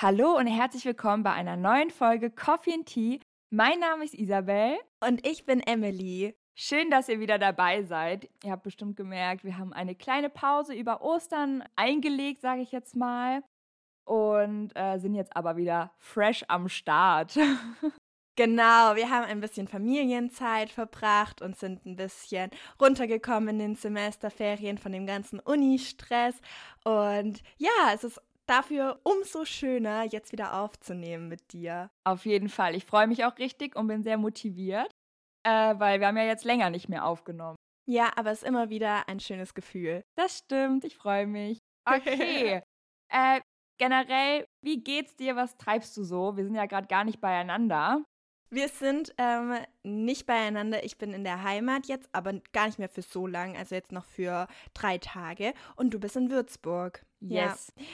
Hallo und herzlich willkommen bei einer neuen Folge Coffee and Tea. Mein Name ist Isabel. Und ich bin Emily. Schön, dass ihr wieder dabei seid. Ihr habt bestimmt gemerkt, wir haben eine kleine Pause über Ostern eingelegt, sage ich jetzt mal. Und äh, sind jetzt aber wieder fresh am Start. Genau, wir haben ein bisschen Familienzeit verbracht und sind ein bisschen runtergekommen in den Semesterferien von dem ganzen Uni-Stress. Und ja, es ist dafür umso schöner, jetzt wieder aufzunehmen mit dir. Auf jeden Fall. Ich freue mich auch richtig und bin sehr motiviert, äh, weil wir haben ja jetzt länger nicht mehr aufgenommen. Ja, aber es ist immer wieder ein schönes Gefühl. Das stimmt, ich freue mich. Okay. äh, generell, wie geht's dir? Was treibst du so? Wir sind ja gerade gar nicht beieinander. Wir sind ähm, nicht beieinander. Ich bin in der Heimat jetzt, aber gar nicht mehr für so lang, also jetzt noch für drei Tage. Und du bist in Würzburg. Yes. Ja.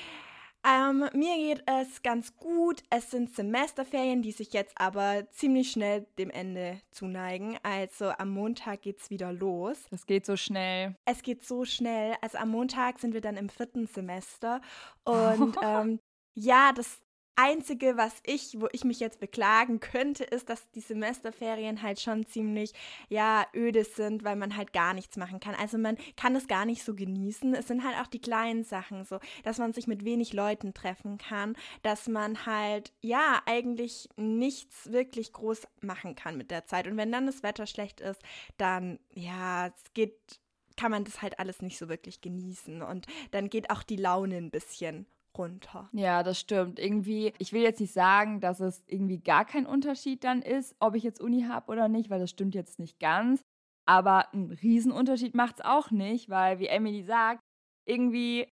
Ähm, mir geht es ganz gut. Es sind Semesterferien, die sich jetzt aber ziemlich schnell dem Ende zuneigen. Also am Montag geht es wieder los. Es geht so schnell. Es geht so schnell. Also am Montag sind wir dann im vierten Semester. Und ähm, ja, das Einzige, was ich, wo ich mich jetzt beklagen könnte, ist, dass die Semesterferien halt schon ziemlich, ja, öde sind, weil man halt gar nichts machen kann. Also man kann es gar nicht so genießen. Es sind halt auch die kleinen Sachen so, dass man sich mit wenig Leuten treffen kann, dass man halt, ja, eigentlich nichts wirklich groß machen kann mit der Zeit. Und wenn dann das Wetter schlecht ist, dann, ja, es geht kann man das halt alles nicht so wirklich genießen und dann geht auch die Laune ein bisschen runter. Ja, das stimmt. Irgendwie, ich will jetzt nicht sagen, dass es irgendwie gar kein Unterschied dann ist, ob ich jetzt Uni habe oder nicht, weil das stimmt jetzt nicht ganz. Aber ein Riesenunterschied macht es auch nicht, weil, wie Emily sagt, irgendwie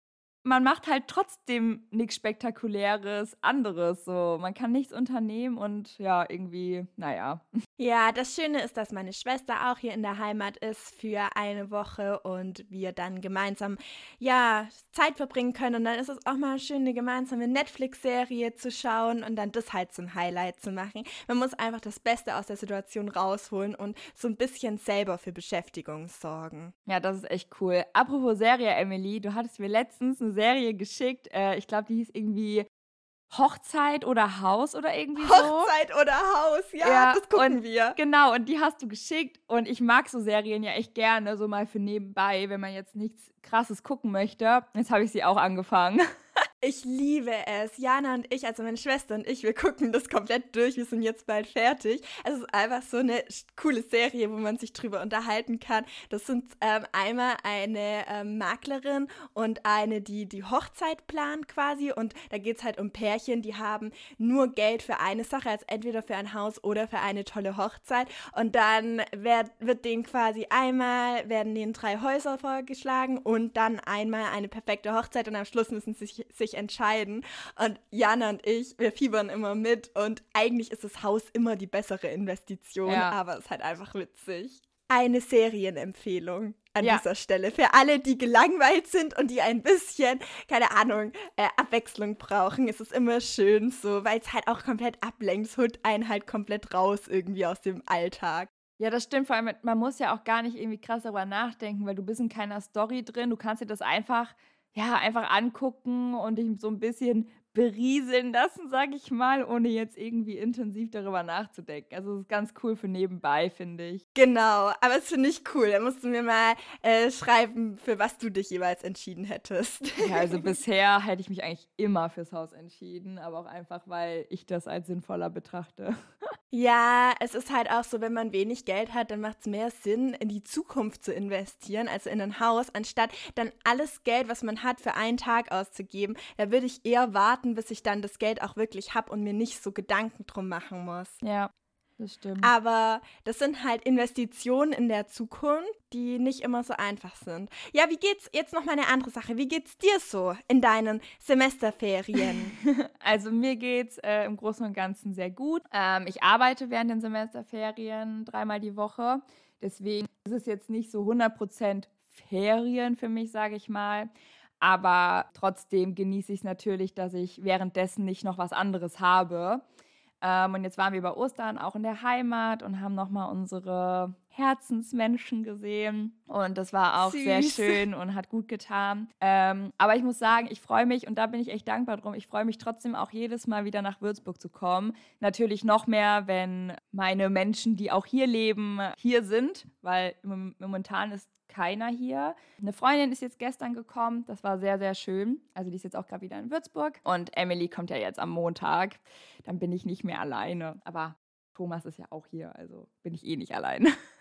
man macht halt trotzdem nichts Spektakuläres anderes. So, man kann nichts unternehmen und ja, irgendwie, naja. Ja, das Schöne ist, dass meine Schwester auch hier in der Heimat ist für eine Woche und wir dann gemeinsam, ja, Zeit verbringen können. Und dann ist es auch mal schön, eine gemeinsame Netflix-Serie zu schauen und dann das halt zum Highlight zu machen. Man muss einfach das Beste aus der Situation rausholen und so ein bisschen selber für Beschäftigung sorgen. Ja, das ist echt cool. Apropos Serie, Emily, du hattest mir letztens eine Serie geschickt. Äh, ich glaube, die hieß irgendwie Hochzeit oder Haus oder irgendwie so. Hochzeit oder Haus, ja, ja das gucken und, wir. Genau, und die hast du geschickt. Und ich mag so Serien ja echt gerne, so mal für nebenbei, wenn man jetzt nichts Krasses gucken möchte. Jetzt habe ich sie auch angefangen. Ich liebe es. Jana und ich, also meine Schwester und ich, wir gucken das komplett durch. Wir sind jetzt bald fertig. Es ist einfach so eine coole Serie, wo man sich drüber unterhalten kann. Das sind ähm, einmal eine ähm, Maklerin und eine, die die Hochzeit plant quasi. Und da geht es halt um Pärchen, die haben nur Geld für eine Sache, also entweder für ein Haus oder für eine tolle Hochzeit. Und dann wird, wird denen quasi einmal, werden denen drei Häuser vorgeschlagen und dann einmal eine perfekte Hochzeit und am Schluss müssen sie sich, sich entscheiden. Und Jana und ich, wir fiebern immer mit und eigentlich ist das Haus immer die bessere Investition, ja. aber es ist halt einfach witzig. Eine Serienempfehlung an ja. dieser Stelle für alle, die gelangweilt sind und die ein bisschen, keine Ahnung, äh, Abwechslung brauchen. Es ist immer schön so, weil es halt auch komplett ablenkt. Holt einen halt komplett raus irgendwie aus dem Alltag. Ja, das stimmt. Vor allem, man muss ja auch gar nicht irgendwie krass darüber nachdenken, weil du bist in keiner Story drin. Du kannst dir das einfach ja, einfach angucken und dich so ein bisschen berieseln lassen, sage ich mal, ohne jetzt irgendwie intensiv darüber nachzudenken. Also es ist ganz cool für nebenbei, finde ich. Genau, aber es finde ich cool. Da musst du mir mal äh, schreiben, für was du dich jeweils entschieden hättest. Ja, also bisher hätte ich mich eigentlich immer fürs Haus entschieden, aber auch einfach, weil ich das als sinnvoller betrachte. Ja, es ist halt auch so, wenn man wenig Geld hat, dann macht es mehr Sinn, in die Zukunft zu investieren, also in ein Haus, anstatt dann alles Geld, was man hat, für einen Tag auszugeben. Da würde ich eher warten, bis ich dann das Geld auch wirklich habe und mir nicht so Gedanken drum machen muss. Ja. Das stimmt. Aber das sind halt Investitionen in der Zukunft, die nicht immer so einfach sind. Ja, wie geht's jetzt noch mal eine andere Sache? Wie geht's dir so in deinen Semesterferien? also mir geht's äh, im Großen und Ganzen sehr gut. Ähm, ich arbeite während den Semesterferien dreimal die Woche. Deswegen ist es jetzt nicht so 100% Ferien für mich, sage ich mal. Aber trotzdem genieße ich es natürlich, dass ich währenddessen nicht noch was anderes habe. Ähm, und jetzt waren wir über Ostern auch in der Heimat und haben nochmal unsere Herzensmenschen gesehen und das war auch Süß. sehr schön und hat gut getan. Ähm, aber ich muss sagen, ich freue mich und da bin ich echt dankbar drum. Ich freue mich trotzdem auch jedes Mal wieder nach Würzburg zu kommen. Natürlich noch mehr, wenn meine Menschen, die auch hier leben, hier sind, weil momentan ist keiner hier. Eine Freundin ist jetzt gestern gekommen, das war sehr, sehr schön. Also die ist jetzt auch gerade wieder in Würzburg und Emily kommt ja jetzt am Montag. Dann bin ich nicht mehr alleine. Aber Thomas ist ja auch hier, also bin ich eh nicht alleine.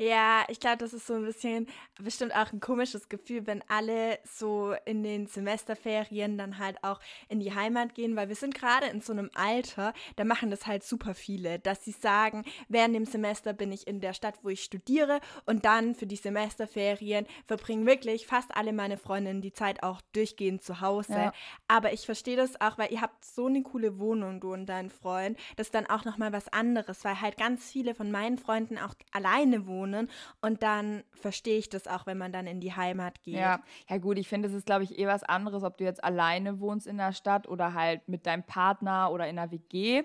Ja, ich glaube, das ist so ein bisschen bestimmt auch ein komisches Gefühl, wenn alle so in den Semesterferien dann halt auch in die Heimat gehen, weil wir sind gerade in so einem Alter, da machen das halt super viele, dass sie sagen, während dem Semester bin ich in der Stadt, wo ich studiere und dann für die Semesterferien verbringen wirklich fast alle meine Freundinnen die Zeit auch durchgehend zu Hause. Ja. Aber ich verstehe das auch, weil ihr habt so eine coole Wohnung, du und dein Freund, das ist dann auch nochmal was anderes, weil halt ganz viele von meinen Freunden auch alleine wohnen wohnen. Und dann verstehe ich das auch, wenn man dann in die Heimat geht. Ja, ja gut, ich finde, es ist, glaube ich, eh was anderes, ob du jetzt alleine wohnst in der Stadt oder halt mit deinem Partner oder in einer WG.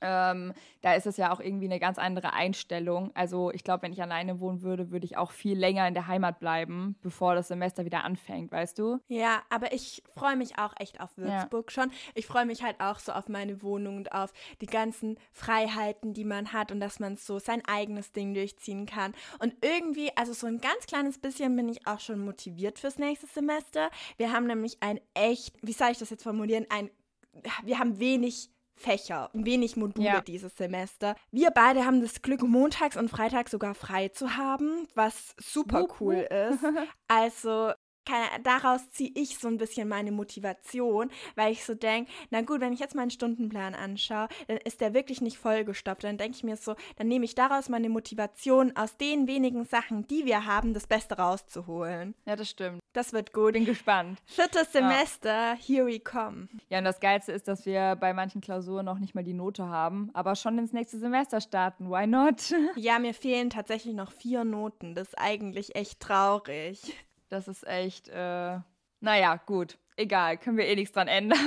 Ähm, da ist es ja auch irgendwie eine ganz andere Einstellung. Also ich glaube, wenn ich alleine wohnen würde, würde ich auch viel länger in der Heimat bleiben, bevor das Semester wieder anfängt, weißt du? Ja, aber ich freue mich auch echt auf Würzburg ja. schon. Ich freue mich halt auch so auf meine Wohnung und auf die ganzen Freiheiten, die man hat und dass man so sein eigenes Ding durchziehen kann. Und irgendwie, also so ein ganz kleines bisschen bin ich auch schon motiviert fürs nächste Semester. Wir haben nämlich ein echt, wie soll ich das jetzt formulieren, ein wir haben wenig Fächer, wenig Module ja. dieses Semester. Wir beide haben das Glück, montags und freitags sogar frei zu haben, was super cool ist. Also keine, daraus ziehe ich so ein bisschen meine Motivation, weil ich so denke, na gut, wenn ich jetzt meinen Stundenplan anschaue, dann ist der wirklich nicht vollgestopft. Dann denke ich mir so, dann nehme ich daraus meine Motivation, aus den wenigen Sachen, die wir haben, das Beste rauszuholen. Ja, das stimmt. Das wird gut. Bin gespannt. Viertes Semester, ja. here we come. Ja, und das Geilste ist, dass wir bei manchen Klausuren noch nicht mal die Note haben, aber schon ins nächste Semester starten. Why not? Ja, mir fehlen tatsächlich noch vier Noten. Das ist eigentlich echt traurig. Das ist echt, äh, naja, gut. Egal, können wir eh nichts dran ändern.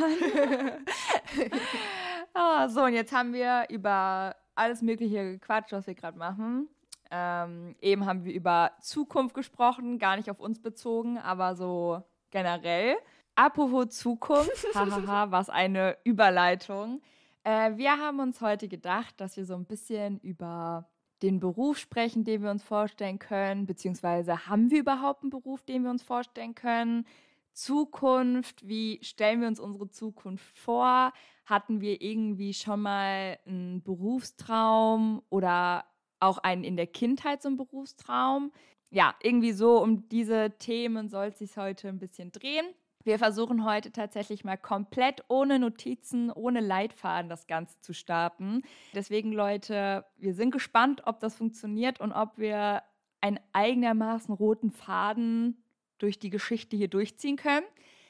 oh, so, und jetzt haben wir über alles Mögliche gequatscht, was wir gerade machen. Ähm, eben haben wir über Zukunft gesprochen, gar nicht auf uns bezogen, aber so generell. Apropos Zukunft, hahaha, was eine Überleitung. Äh, wir haben uns heute gedacht, dass wir so ein bisschen über den Beruf sprechen, den wir uns vorstellen können, beziehungsweise haben wir überhaupt einen Beruf, den wir uns vorstellen können? Zukunft, wie stellen wir uns unsere Zukunft vor? Hatten wir irgendwie schon mal einen Berufstraum oder auch einen in der Kindheit so einen Berufstraum? Ja, irgendwie so um diese Themen soll es sich heute ein bisschen drehen. Wir versuchen heute tatsächlich mal komplett ohne Notizen, ohne Leitfaden das Ganze zu starten. Deswegen, Leute, wir sind gespannt, ob das funktioniert und ob wir einen eigenermaßen roten Faden durch die Geschichte hier durchziehen können.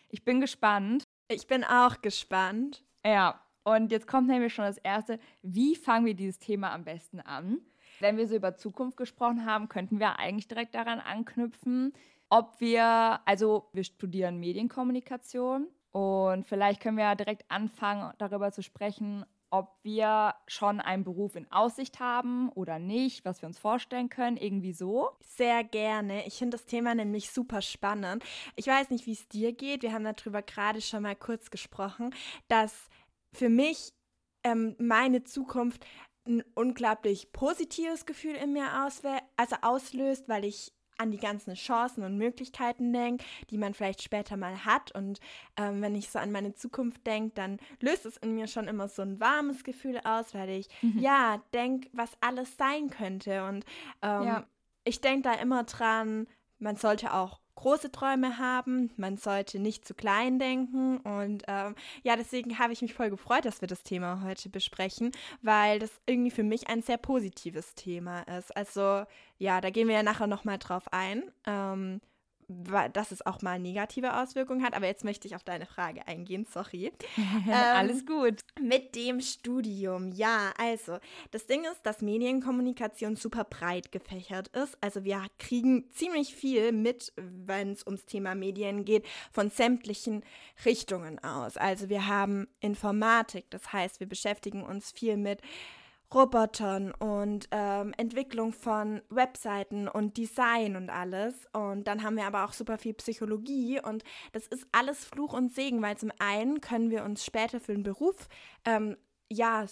Ich bin gespannt. Ich bin auch gespannt. Ja, und jetzt kommt nämlich schon das Erste. Wie fangen wir dieses Thema am besten an? Wenn wir so über Zukunft gesprochen haben, könnten wir eigentlich direkt daran anknüpfen ob wir, also wir studieren Medienkommunikation und vielleicht können wir ja direkt anfangen, darüber zu sprechen, ob wir schon einen Beruf in Aussicht haben oder nicht, was wir uns vorstellen können, irgendwie so. Sehr gerne. Ich finde das Thema nämlich super spannend. Ich weiß nicht, wie es dir geht. Wir haben darüber gerade schon mal kurz gesprochen, dass für mich ähm, meine Zukunft ein unglaublich positives Gefühl in mir auswäh also auslöst, weil ich an die ganzen Chancen und Möglichkeiten denke, die man vielleicht später mal hat. Und ähm, wenn ich so an meine Zukunft denke, dann löst es in mir schon immer so ein warmes Gefühl aus, weil ich mhm. ja denke, was alles sein könnte. Und ähm, ja. ich denke da immer dran, man sollte auch große Träume haben, man sollte nicht zu klein denken und ähm, ja, deswegen habe ich mich voll gefreut, dass wir das Thema heute besprechen, weil das irgendwie für mich ein sehr positives Thema ist. Also ja, da gehen wir ja nachher nochmal drauf ein. Ähm, dass es auch mal negative Auswirkungen hat. Aber jetzt möchte ich auf deine Frage eingehen, sorry. ähm, Alles gut. Mit dem Studium, ja, also das Ding ist, dass Medienkommunikation super breit gefächert ist. Also wir kriegen ziemlich viel mit, wenn es ums Thema Medien geht, von sämtlichen Richtungen aus. Also wir haben Informatik, das heißt, wir beschäftigen uns viel mit Robotern und ähm, Entwicklung von Webseiten und Design und alles. Und dann haben wir aber auch super viel Psychologie und das ist alles Fluch und Segen, weil zum einen können wir uns später für einen Beruf, ähm, ja,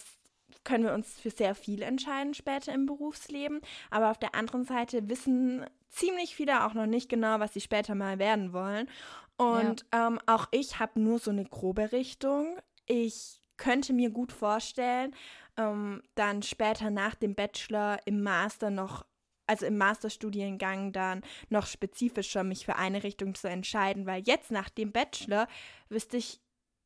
können wir uns für sehr viel entscheiden später im Berufsleben, aber auf der anderen Seite wissen ziemlich viele auch noch nicht genau, was sie später mal werden wollen. Und ja. ähm, auch ich habe nur so eine grobe Richtung. Ich könnte mir gut vorstellen, ähm, dann später nach dem Bachelor im Master noch, also im Masterstudiengang dann noch spezifischer mich für eine Richtung zu entscheiden, weil jetzt nach dem Bachelor wüsste ich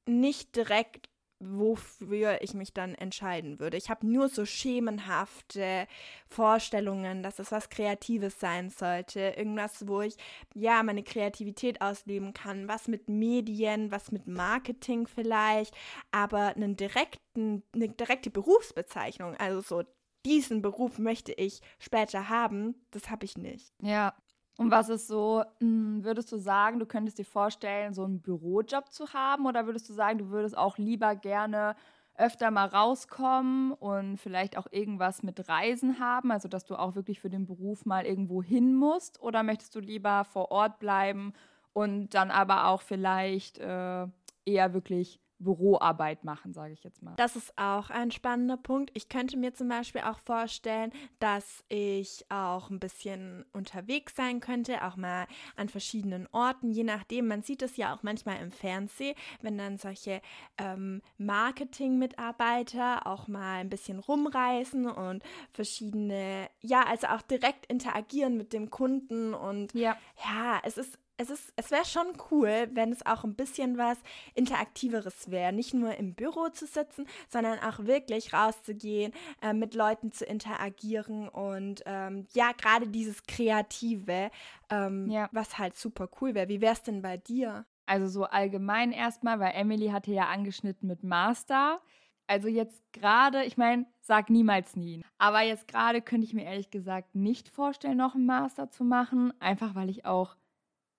nicht direkt, wofür ich mich dann entscheiden würde. Ich habe nur so schemenhafte Vorstellungen, dass es was Kreatives sein sollte. Irgendwas, wo ich ja meine Kreativität ausleben kann. Was mit Medien, was mit Marketing vielleicht, aber einen direkten, eine direkte Berufsbezeichnung, also so diesen Beruf möchte ich später haben, das habe ich nicht. Ja, und was ist so, hm, würdest du sagen, du könntest dir vorstellen, so einen Bürojob zu haben? Oder würdest du sagen, du würdest auch lieber gerne öfter mal rauskommen und vielleicht auch irgendwas mit Reisen haben? Also, dass du auch wirklich für den Beruf mal irgendwo hin musst? Oder möchtest du lieber vor Ort bleiben und dann aber auch vielleicht äh, eher wirklich Büroarbeit machen, sage ich jetzt mal. Das ist auch ein spannender Punkt. Ich könnte mir zum Beispiel auch vorstellen, dass ich auch ein bisschen unterwegs sein könnte, auch mal an verschiedenen Orten, je nachdem. Man sieht es ja auch manchmal im Fernsehen, wenn dann solche ähm, Marketing-Mitarbeiter auch mal ein bisschen rumreisen und verschiedene, ja, also auch direkt interagieren mit dem Kunden und ja, ja es ist es, ist, es wäre schon cool, wenn es auch ein bisschen was Interaktiveres wäre. Nicht nur im Büro zu sitzen, sondern auch wirklich rauszugehen, äh, mit Leuten zu interagieren und ähm, ja, gerade dieses Kreative, ähm, ja. was halt super cool wäre. Wie wäre es denn bei dir? Also so allgemein erstmal, weil Emily hatte ja angeschnitten mit Master. Also jetzt gerade, ich meine, sag niemals nie. Aber jetzt gerade könnte ich mir ehrlich gesagt nicht vorstellen, noch einen Master zu machen. Einfach weil ich auch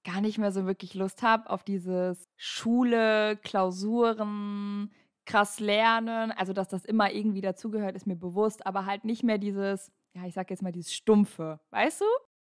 gar nicht mehr so wirklich Lust habe auf dieses Schule, Klausuren, krass lernen. Also, dass das immer irgendwie dazugehört, ist mir bewusst, aber halt nicht mehr dieses, ja, ich sag jetzt mal dieses Stumpfe, weißt du?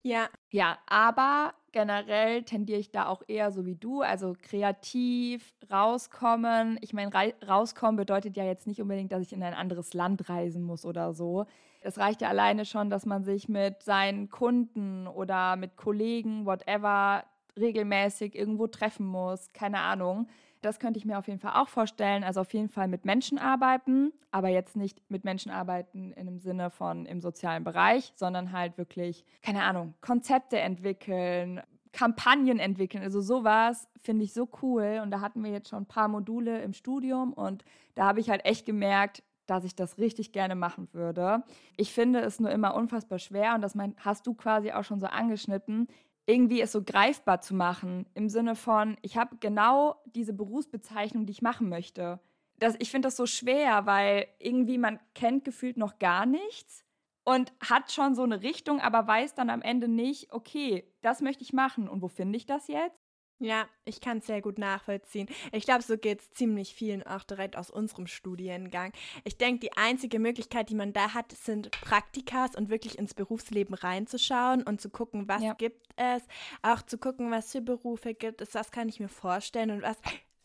Ja. Ja, aber generell tendiere ich da auch eher so wie du, also kreativ, rauskommen. Ich meine, rauskommen bedeutet ja jetzt nicht unbedingt, dass ich in ein anderes Land reisen muss oder so. Es reicht ja alleine schon, dass man sich mit seinen Kunden oder mit Kollegen, whatever, regelmäßig irgendwo treffen muss, keine Ahnung. Das könnte ich mir auf jeden Fall auch vorstellen. Also auf jeden Fall mit Menschen arbeiten, aber jetzt nicht mit Menschen arbeiten in dem Sinne von im sozialen Bereich, sondern halt wirklich, keine Ahnung, Konzepte entwickeln, Kampagnen entwickeln. Also sowas finde ich so cool. Und da hatten wir jetzt schon ein paar Module im Studium und da habe ich halt echt gemerkt, dass ich das richtig gerne machen würde. Ich finde es nur immer unfassbar schwer und das mein, hast du quasi auch schon so angeschnitten irgendwie es so greifbar zu machen, im Sinne von, ich habe genau diese Berufsbezeichnung, die ich machen möchte. Das, ich finde das so schwer, weil irgendwie man kennt gefühlt noch gar nichts und hat schon so eine Richtung, aber weiß dann am Ende nicht, okay, das möchte ich machen und wo finde ich das jetzt? Ja, ich kann es sehr gut nachvollziehen. Ich glaube, so geht es ziemlich vielen auch direkt aus unserem Studiengang. Ich denke, die einzige Möglichkeit, die man da hat, sind Praktikas und wirklich ins Berufsleben reinzuschauen und zu gucken, was ja. gibt es, auch zu gucken, was für Berufe gibt es, was kann ich mir vorstellen und was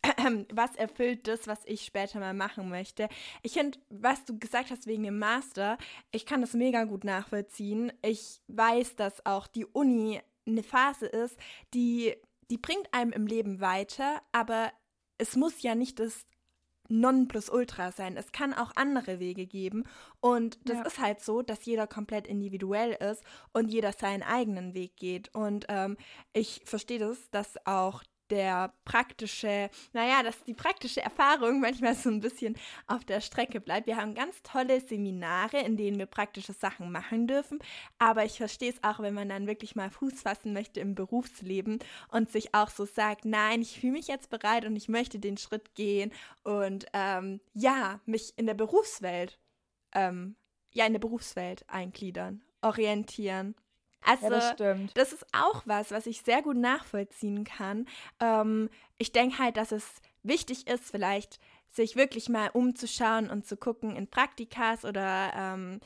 was erfüllt das, was ich später mal machen möchte. Ich finde, was du gesagt hast wegen dem Master, ich kann das mega gut nachvollziehen. Ich weiß, dass auch die Uni eine Phase ist, die die bringt einem im Leben weiter, aber es muss ja nicht das Nonplusultra sein. Es kann auch andere Wege geben. Und das ja. ist halt so, dass jeder komplett individuell ist und jeder seinen eigenen Weg geht. Und ähm, ich verstehe das, dass auch der praktische, naja, dass die praktische Erfahrung manchmal so ein bisschen auf der Strecke bleibt. Wir haben ganz tolle Seminare, in denen wir praktische Sachen machen dürfen, aber ich verstehe es auch, wenn man dann wirklich mal Fuß fassen möchte im Berufsleben und sich auch so sagt, nein, ich fühle mich jetzt bereit und ich möchte den Schritt gehen und ähm, ja, mich in der Berufswelt, ähm, ja, in der Berufswelt eingliedern, orientieren. Also, ja, das, stimmt. das ist auch was, was ich sehr gut nachvollziehen kann. Ähm, ich denke halt, dass es wichtig ist, vielleicht sich wirklich mal umzuschauen und zu gucken in Praktikas oder ähm,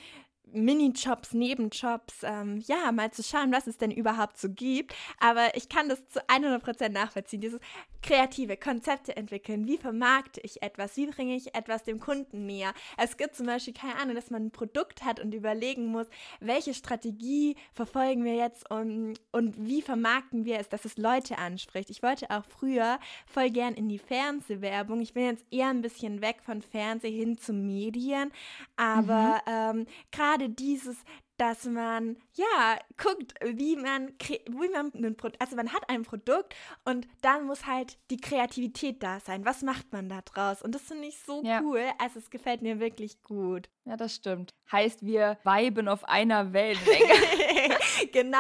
Minijobs, Nebenjobs, ähm, ja, mal zu schauen, was es denn überhaupt so gibt. Aber ich kann das zu 100% nachvollziehen, dieses kreative Konzepte entwickeln. Wie vermarkte ich etwas? Wie bringe ich etwas dem Kunden näher? Es gibt zum Beispiel keine Ahnung, dass man ein Produkt hat und überlegen muss, welche Strategie verfolgen wir jetzt und, und wie vermarkten wir es, dass es Leute anspricht. Ich wollte auch früher voll gern in die Fernsehwerbung. Ich bin jetzt eher ein bisschen weg von Fernseh hin zu Medien, aber mhm. ähm, gerade gerade dieses, dass man ja guckt, wie man, wie man ein Produkt, also man hat ein Produkt und dann muss halt die Kreativität da sein. Was macht man da draus? Und das finde ich so ja. cool. Also es gefällt mir wirklich gut. Ja, das stimmt. Heißt, wir weiben auf einer Wellenlänge. genau.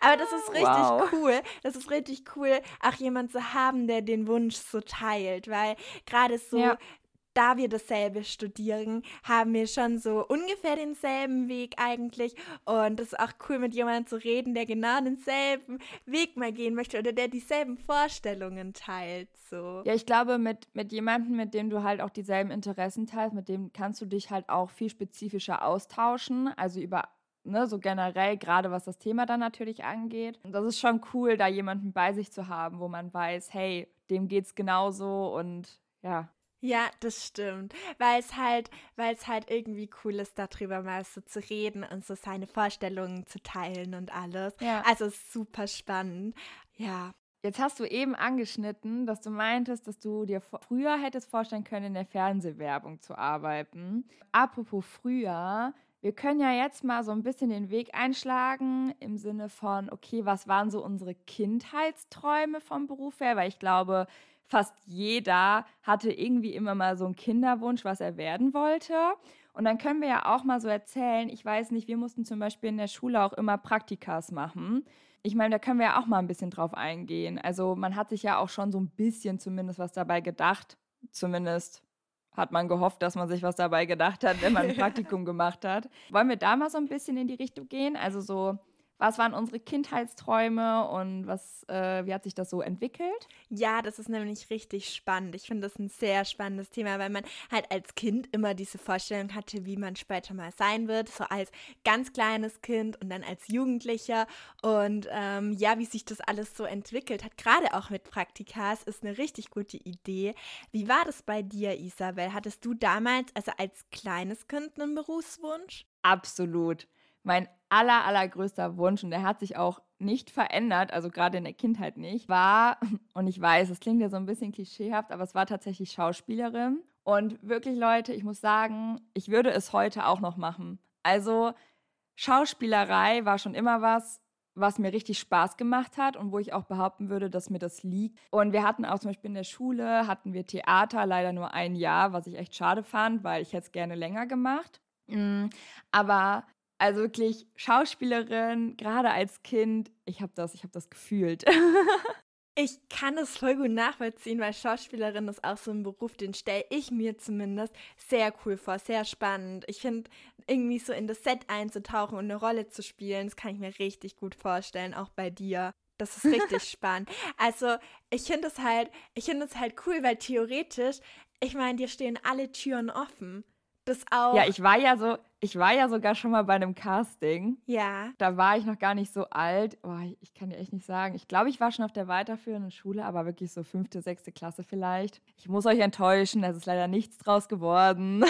Aber das ist richtig wow. cool. Das ist richtig cool, auch jemand zu haben, der den Wunsch so teilt, weil gerade so ja da wir dasselbe studieren, haben wir schon so ungefähr denselben Weg eigentlich. Und es ist auch cool, mit jemandem zu reden, der genau denselben Weg mal gehen möchte oder der dieselben Vorstellungen teilt. So. Ja, ich glaube, mit, mit jemandem, mit dem du halt auch dieselben Interessen teilst, mit dem kannst du dich halt auch viel spezifischer austauschen. Also über Ne, so generell, gerade was das Thema dann natürlich angeht. Und das ist schon cool, da jemanden bei sich zu haben, wo man weiß, hey, dem geht's genauso und ja. Ja, das stimmt. Weil es halt, weil es halt irgendwie cool ist, darüber mal so zu reden und so seine Vorstellungen zu teilen und alles. Ja. Also super spannend. Ja. Jetzt hast du eben angeschnitten, dass du meintest, dass du dir früher hättest vorstellen können, in der Fernsehwerbung zu arbeiten. Apropos früher, wir können ja jetzt mal so ein bisschen den Weg einschlagen im Sinne von, okay, was waren so unsere Kindheitsträume vom Beruf her? Weil ich glaube, fast jeder hatte irgendwie immer mal so einen Kinderwunsch, was er werden wollte. Und dann können wir ja auch mal so erzählen, ich weiß nicht, wir mussten zum Beispiel in der Schule auch immer Praktikas machen. Ich meine, da können wir ja auch mal ein bisschen drauf eingehen. Also man hat sich ja auch schon so ein bisschen zumindest was dabei gedacht. Zumindest hat man gehofft, dass man sich was dabei gedacht hat, wenn man ein Praktikum gemacht hat. Wollen wir da mal so ein bisschen in die Richtung gehen? Also so was waren unsere Kindheitsträume und was, äh, wie hat sich das so entwickelt? Ja, das ist nämlich richtig spannend. Ich finde das ein sehr spannendes Thema, weil man halt als Kind immer diese Vorstellung hatte, wie man später mal sein wird, so als ganz kleines Kind und dann als Jugendlicher. Und ähm, ja, wie sich das alles so entwickelt hat, gerade auch mit Praktikas, ist eine richtig gute Idee. Wie war das bei dir, Isabel? Hattest du damals, also als kleines Kind, einen Berufswunsch? Absolut mein aller, allergrößter Wunsch, und der hat sich auch nicht verändert, also gerade in der Kindheit nicht, war, und ich weiß, es klingt ja so ein bisschen klischeehaft, aber es war tatsächlich Schauspielerin. Und wirklich, Leute, ich muss sagen, ich würde es heute auch noch machen. Also, Schauspielerei war schon immer was, was mir richtig Spaß gemacht hat und wo ich auch behaupten würde, dass mir das liegt. Und wir hatten auch zum Beispiel in der Schule, hatten wir Theater, leider nur ein Jahr, was ich echt schade fand, weil ich hätte es gerne länger gemacht. Mm, aber also wirklich Schauspielerin, gerade als Kind, ich habe das, ich habe das gefühlt. Ich kann es voll gut nachvollziehen, weil Schauspielerin ist auch so ein Beruf, den stelle ich mir zumindest sehr cool vor, sehr spannend. Ich finde, irgendwie so in das Set einzutauchen und eine Rolle zu spielen, das kann ich mir richtig gut vorstellen, auch bei dir. Das ist richtig spannend. Also, ich finde es halt, ich finde es halt cool, weil theoretisch, ich meine, dir stehen alle Türen offen das auch. Ja, ich war ja so, ich war ja sogar schon mal bei einem Casting. Ja. Da war ich noch gar nicht so alt. Oh, ich kann dir echt nicht sagen. Ich glaube, ich war schon auf der weiterführenden Schule, aber wirklich so fünfte, sechste Klasse vielleicht. Ich muss euch enttäuschen, es ist leider nichts draus geworden.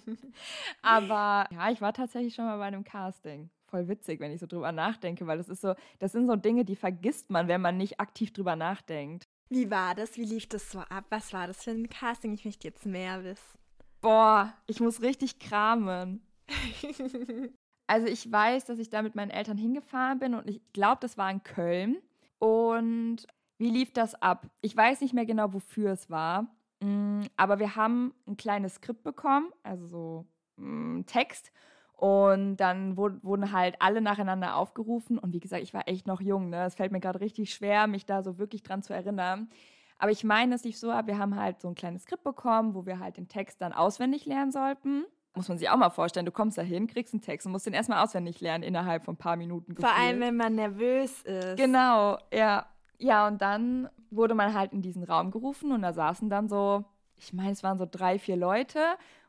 aber ja, ich war tatsächlich schon mal bei einem Casting. Voll witzig, wenn ich so drüber nachdenke, weil das ist so, das sind so Dinge, die vergisst man, wenn man nicht aktiv drüber nachdenkt. Wie war das? Wie lief das so ab? Was war das für ein Casting? Ich möchte jetzt mehr wissen. Boah, ich muss richtig kramen. also ich weiß, dass ich da mit meinen Eltern hingefahren bin und ich glaube, das war in Köln. Und wie lief das ab? Ich weiß nicht mehr genau, wofür es war. Mm, aber wir haben ein kleines Skript bekommen, also so ein mm, Text. Und dann wurden halt alle nacheinander aufgerufen. Und wie gesagt, ich war echt noch jung. Ne? Es fällt mir gerade richtig schwer, mich da so wirklich dran zu erinnern. Aber ich meine, es lief so ab, wir haben halt so ein kleines Skript bekommen, wo wir halt den Text dann auswendig lernen sollten. Muss man sich auch mal vorstellen, du kommst da hin, kriegst einen Text und musst den erstmal auswendig lernen innerhalb von ein paar Minuten. Gefühlt. Vor allem, wenn man nervös ist. Genau, ja. Ja, und dann wurde man halt in diesen Raum gerufen und da saßen dann so ich meine, es waren so drei, vier Leute.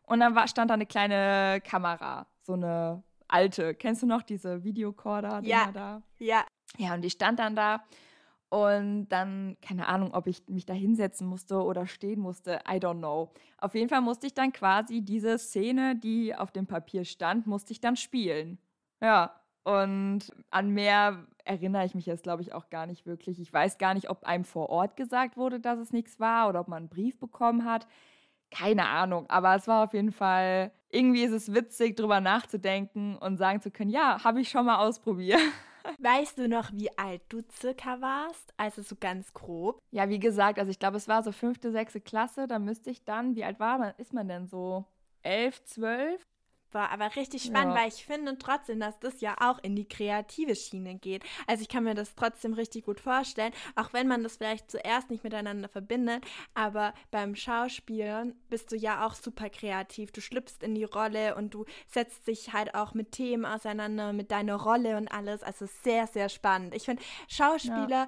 Und dann war, stand da eine kleine Kamera, so eine alte. Kennst du noch diese Videocorder? Ja. Da? Ja. Ja, und die stand dann da. Und dann, keine Ahnung, ob ich mich da hinsetzen musste oder stehen musste, I don't know. Auf jeden Fall musste ich dann quasi diese Szene, die auf dem Papier stand, musste ich dann spielen. Ja, und an mehr erinnere ich mich jetzt, glaube ich, auch gar nicht wirklich. Ich weiß gar nicht, ob einem vor Ort gesagt wurde, dass es nichts war oder ob man einen Brief bekommen hat. Keine Ahnung, aber es war auf jeden Fall, irgendwie ist es witzig, drüber nachzudenken und sagen zu können, ja, habe ich schon mal ausprobiert. Weißt du noch, wie alt du circa warst? Also so ganz grob. Ja, wie gesagt, also ich glaube, es war so fünfte, sechste Klasse. Da müsste ich dann, wie alt war man, ist man denn so? Elf, zwölf? War aber richtig spannend, ja. weil ich finde trotzdem, dass das ja auch in die kreative Schiene geht. Also ich kann mir das trotzdem richtig gut vorstellen, auch wenn man das vielleicht zuerst nicht miteinander verbindet, aber beim Schauspielen bist du ja auch super kreativ. Du schlüpfst in die Rolle und du setzt dich halt auch mit Themen auseinander, mit deiner Rolle und alles. Also sehr, sehr spannend. Ich finde, Schauspieler ja.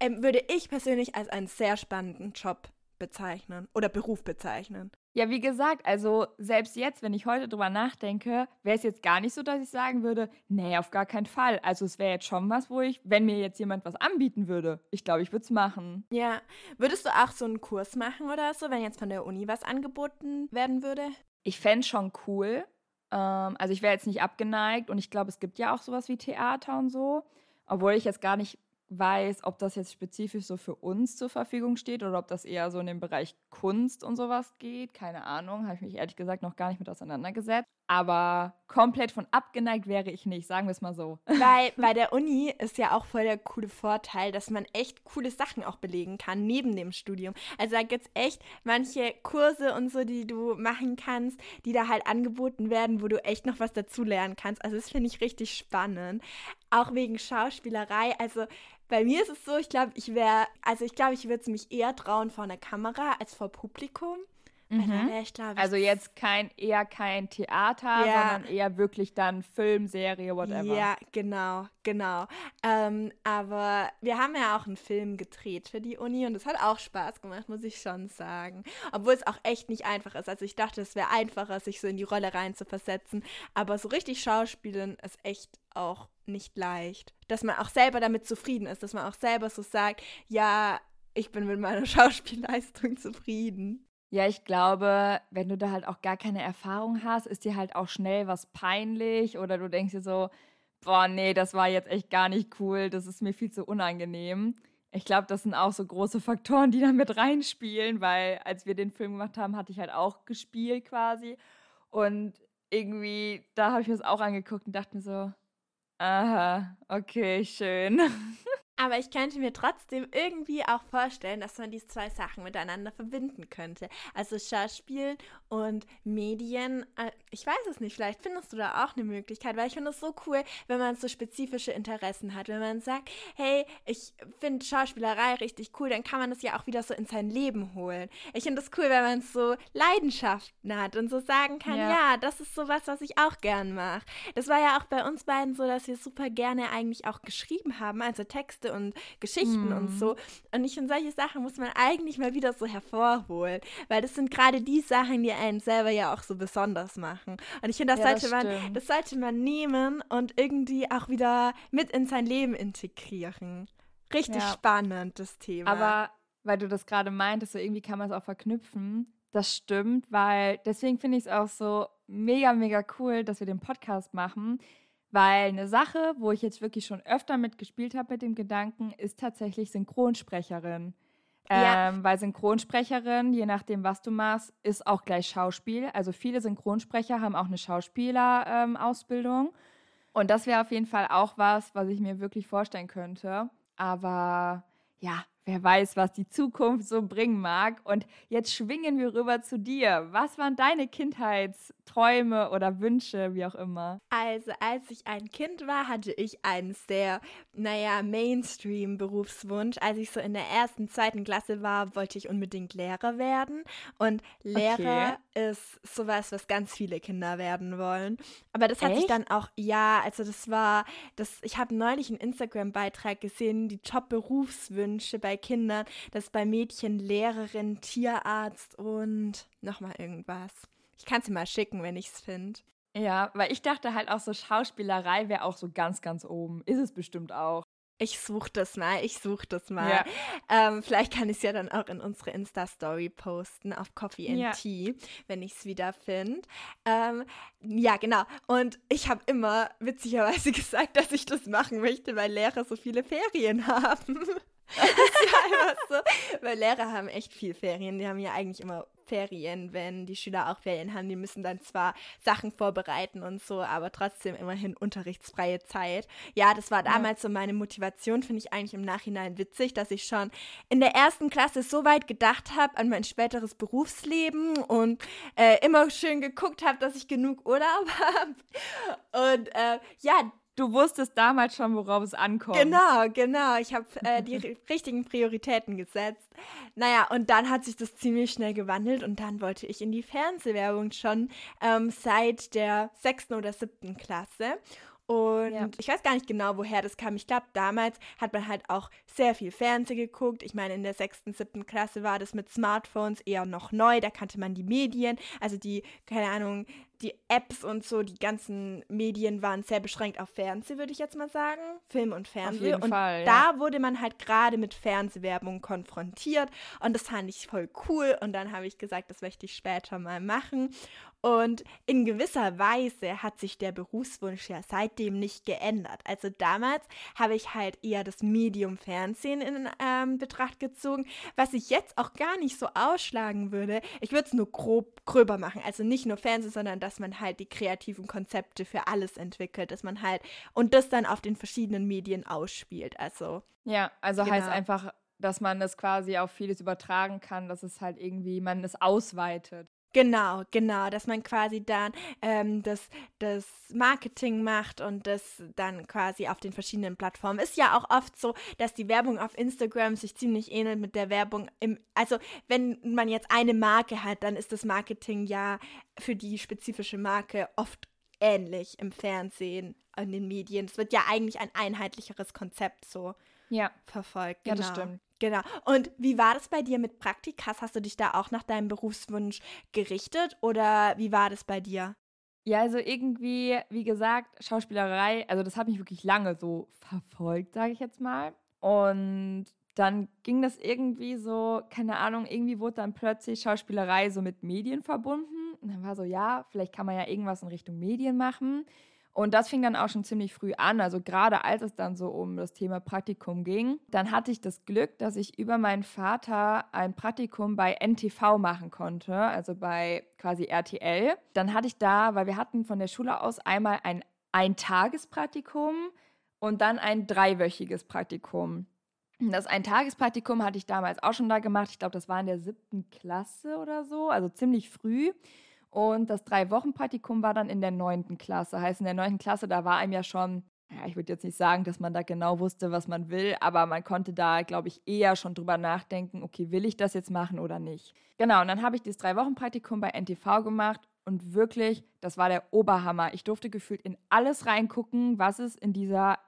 ähm, würde ich persönlich als einen sehr spannenden Job bezeichnen oder Beruf bezeichnen. Ja, wie gesagt, also selbst jetzt, wenn ich heute drüber nachdenke, wäre es jetzt gar nicht so, dass ich sagen würde, nee, auf gar keinen Fall. Also es wäre jetzt schon was, wo ich, wenn mir jetzt jemand was anbieten würde, ich glaube, ich würde es machen. Ja. Würdest du auch so einen Kurs machen oder so, wenn jetzt von der Uni was angeboten werden würde? Ich fände es schon cool. Ähm, also ich wäre jetzt nicht abgeneigt und ich glaube, es gibt ja auch sowas wie Theater und so. Obwohl ich jetzt gar nicht weiß, ob das jetzt spezifisch so für uns zur Verfügung steht oder ob das eher so in den Bereich Kunst und sowas geht. Keine Ahnung, habe ich mich ehrlich gesagt noch gar nicht mit auseinandergesetzt. Aber komplett von abgeneigt wäre ich nicht, sagen wir es mal so. Weil bei der Uni ist ja auch voll der coole Vorteil, dass man echt coole Sachen auch belegen kann neben dem Studium. Also da gibt es echt manche Kurse und so, die du machen kannst, die da halt angeboten werden, wo du echt noch was dazulernen kannst. Also das finde ich richtig spannend. Auch wegen Schauspielerei. Also bei mir ist es so, ich glaube, ich wäre, also ich glaube, ich würde mich eher trauen vor einer Kamera als vor Publikum. Mhm. Ich, glaub, also jetzt kein eher kein Theater, ja. sondern eher wirklich dann Film, Serie, whatever. Ja, genau, genau. Ähm, aber wir haben ja auch einen Film gedreht für die Uni und es hat auch Spaß gemacht, muss ich schon sagen. Obwohl es auch echt nicht einfach ist. Also ich dachte, es wäre einfacher, sich so in die Rolle rein zu versetzen. Aber so richtig Schauspielen ist echt auch nicht leicht. Dass man auch selber damit zufrieden ist, dass man auch selber so sagt, ja, ich bin mit meiner Schauspielleistung zufrieden. Ja, ich glaube, wenn du da halt auch gar keine Erfahrung hast, ist dir halt auch schnell was peinlich oder du denkst dir so, boah, nee, das war jetzt echt gar nicht cool, das ist mir viel zu unangenehm. Ich glaube, das sind auch so große Faktoren, die da mit reinspielen, weil als wir den Film gemacht haben, hatte ich halt auch gespielt quasi. Und irgendwie, da habe ich mir das auch angeguckt und dachte mir so, aha, okay, schön. Aber ich könnte mir trotzdem irgendwie auch vorstellen, dass man diese zwei Sachen miteinander verbinden könnte. Also Schauspiel und Medien. Äh, ich weiß es nicht, vielleicht findest du da auch eine Möglichkeit, weil ich finde es so cool, wenn man so spezifische Interessen hat. Wenn man sagt, hey, ich finde Schauspielerei richtig cool, dann kann man das ja auch wieder so in sein Leben holen. Ich finde es cool, wenn man so Leidenschaften hat und so sagen kann, ja, ja das ist so was, was ich auch gern mache. Das war ja auch bei uns beiden so, dass wir super gerne eigentlich auch geschrieben haben, also Texte Texte und Geschichten mm. und mhm. so. Und ich finde, solche Sachen muss man eigentlich mal wieder so hervorholen, weil das sind gerade die Sachen, die einen selber ja auch so besonders machen. Und ich finde, das, ja, sollte das man, das sollte man nehmen und irgendwie auch wieder mit in sein Leben integrieren. Richtig ja. spannend, das Thema. Aber weil du das gerade meintest, so irgendwie kann man es auch verknüpfen. Das stimmt, weil deswegen finde ich es auch so mega, mega cool, dass wir den Podcast machen, weil eine Sache, wo ich jetzt wirklich schon öfter mitgespielt habe mit dem Gedanken, ist tatsächlich Synchronsprecherin. Ja. Ähm, weil Synchronsprecherin, je nachdem, was du machst, ist auch gleich Schauspiel. Also viele Synchronsprecher haben auch eine Schauspielerausbildung. Ähm, Und das wäre auf jeden Fall auch was, was ich mir wirklich vorstellen könnte. Aber ja, wer weiß, was die Zukunft so bringen mag. Und jetzt schwingen wir rüber zu dir. Was waren deine Kindheitsträume oder Wünsche, wie auch immer? Also, als ich ein Kind war, hatte ich einen sehr, naja, Mainstream-Berufswunsch. Als ich so in der ersten, zweiten Klasse war, wollte ich unbedingt Lehrer werden. Und Lehrer okay. ist sowas, was ganz viele Kinder werden wollen. Aber das hat Echt? sich dann auch, ja, also das war, das, ich habe neulich einen Instagram-Beitrag gesehen, die Top-Berufswünsche bei bei Kindern. Das ist bei Mädchen Lehrerin, Tierarzt und nochmal irgendwas. Ich kann es dir mal schicken, wenn ich es finde. Ja, weil ich dachte halt auch so, Schauspielerei wäre auch so ganz, ganz oben. Ist es bestimmt auch. Ich suche das mal, ich suche das mal. Ja. Ähm, vielleicht kann ich es ja dann auch in unsere Insta-Story posten auf Coffee and ja. Tea, wenn ich es wieder finde. Ähm, ja, genau. Und ich habe immer witzigerweise gesagt, dass ich das machen möchte, weil Lehrer so viele Ferien haben. Das ist ja einfach so. Weil Lehrer haben echt viel Ferien. Die haben ja eigentlich immer Ferien, wenn die Schüler auch Ferien haben. Die müssen dann zwar Sachen vorbereiten und so, aber trotzdem immerhin unterrichtsfreie Zeit. Ja, das war damals ja. so meine Motivation, finde ich eigentlich im Nachhinein witzig, dass ich schon in der ersten Klasse so weit gedacht habe an mein späteres Berufsleben und äh, immer schön geguckt habe, dass ich genug Urlaub habe. Und äh, ja, Du wusstest damals schon, worauf es ankommt. Genau, genau. Ich habe äh, die richtigen Prioritäten gesetzt. Naja, und dann hat sich das ziemlich schnell gewandelt und dann wollte ich in die Fernsehwerbung schon ähm, seit der sechsten oder siebten Klasse. Und ja. ich weiß gar nicht genau, woher das kam. Ich glaube, damals hat man halt auch sehr viel Fernsehen geguckt. Ich meine, in der sechsten, siebten Klasse war das mit Smartphones eher noch neu. Da kannte man die Medien, also die, keine Ahnung, die Apps und so, die ganzen Medien waren sehr beschränkt auf Fernsehen, würde ich jetzt mal sagen. Film und Fernsehen. Auf jeden und Fall, ja. da wurde man halt gerade mit Fernsehwerbung konfrontiert und das fand ich voll cool. Und dann habe ich gesagt, das möchte ich später mal machen. Und in gewisser Weise hat sich der Berufswunsch ja seitdem nicht geändert. Also damals habe ich halt eher das Medium Fernsehen in ähm, Betracht gezogen, was ich jetzt auch gar nicht so ausschlagen würde. Ich würde es nur grob gröber machen. Also nicht nur Fernsehen, sondern dass man halt die kreativen Konzepte für alles entwickelt, dass man halt und das dann auf den verschiedenen Medien ausspielt. Also ja, also genau. heißt einfach, dass man das quasi auf vieles übertragen kann, dass es halt irgendwie man es ausweitet. Genau, genau, dass man quasi dann ähm, das, das Marketing macht und das dann quasi auf den verschiedenen Plattformen. Ist ja auch oft so, dass die Werbung auf Instagram sich ziemlich ähnelt mit der Werbung im, also wenn man jetzt eine Marke hat, dann ist das Marketing ja für die spezifische Marke oft ähnlich im Fernsehen, in den Medien. Es wird ja eigentlich ein einheitlicheres Konzept so ja. verfolgt. Genau. Ja, das genau. stimmt. Genau. Und wie war das bei dir mit Praktikas? Hast du dich da auch nach deinem Berufswunsch gerichtet oder wie war das bei dir? Ja, also irgendwie, wie gesagt, Schauspielerei, also das hat mich wirklich lange so verfolgt, sage ich jetzt mal. Und dann ging das irgendwie so, keine Ahnung, irgendwie wurde dann plötzlich Schauspielerei so mit Medien verbunden. Und dann war so, ja, vielleicht kann man ja irgendwas in Richtung Medien machen. Und das fing dann auch schon ziemlich früh an. Also gerade als es dann so um das Thema Praktikum ging, dann hatte ich das Glück, dass ich über meinen Vater ein Praktikum bei NTV machen konnte, also bei quasi RTL. Dann hatte ich da, weil wir hatten von der Schule aus einmal ein Eintagespraktikum und dann ein dreiwöchiges Praktikum. Das Eintagespraktikum hatte ich damals auch schon da gemacht. Ich glaube, das war in der siebten Klasse oder so, also ziemlich früh. Und das Drei-Wochen-Praktikum war dann in der neunten Klasse. Heißt, in der neunten Klasse, da war einem ja schon, ja, ich würde jetzt nicht sagen, dass man da genau wusste, was man will, aber man konnte da, glaube ich, eher schon drüber nachdenken, okay, will ich das jetzt machen oder nicht. Genau, und dann habe ich das Drei-Wochen-Praktikum bei NTV gemacht und wirklich, das war der Oberhammer. Ich durfte gefühlt in alles reingucken, was es in dieser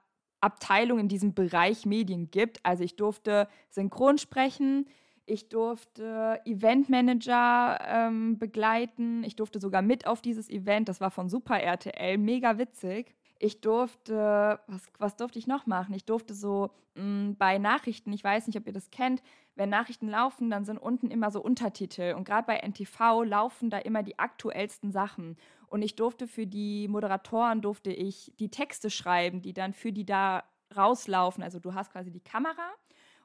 Abteilung, in diesem Bereich Medien gibt. Also ich durfte synchron sprechen, ich durfte Eventmanager ähm, begleiten. Ich durfte sogar mit auf dieses Event. Das war von Super RTL. Mega witzig. Ich durfte, was, was durfte ich noch machen? Ich durfte so mh, mm, bei Nachrichten, ich weiß nicht, ob ihr das kennt, wenn Nachrichten laufen, dann sind unten immer so Untertitel. Und gerade bei NTV laufen da immer die aktuellsten Sachen. Und ich durfte für die Moderatoren, durfte ich die Texte schreiben, die dann für die da rauslaufen. Also du hast quasi die Kamera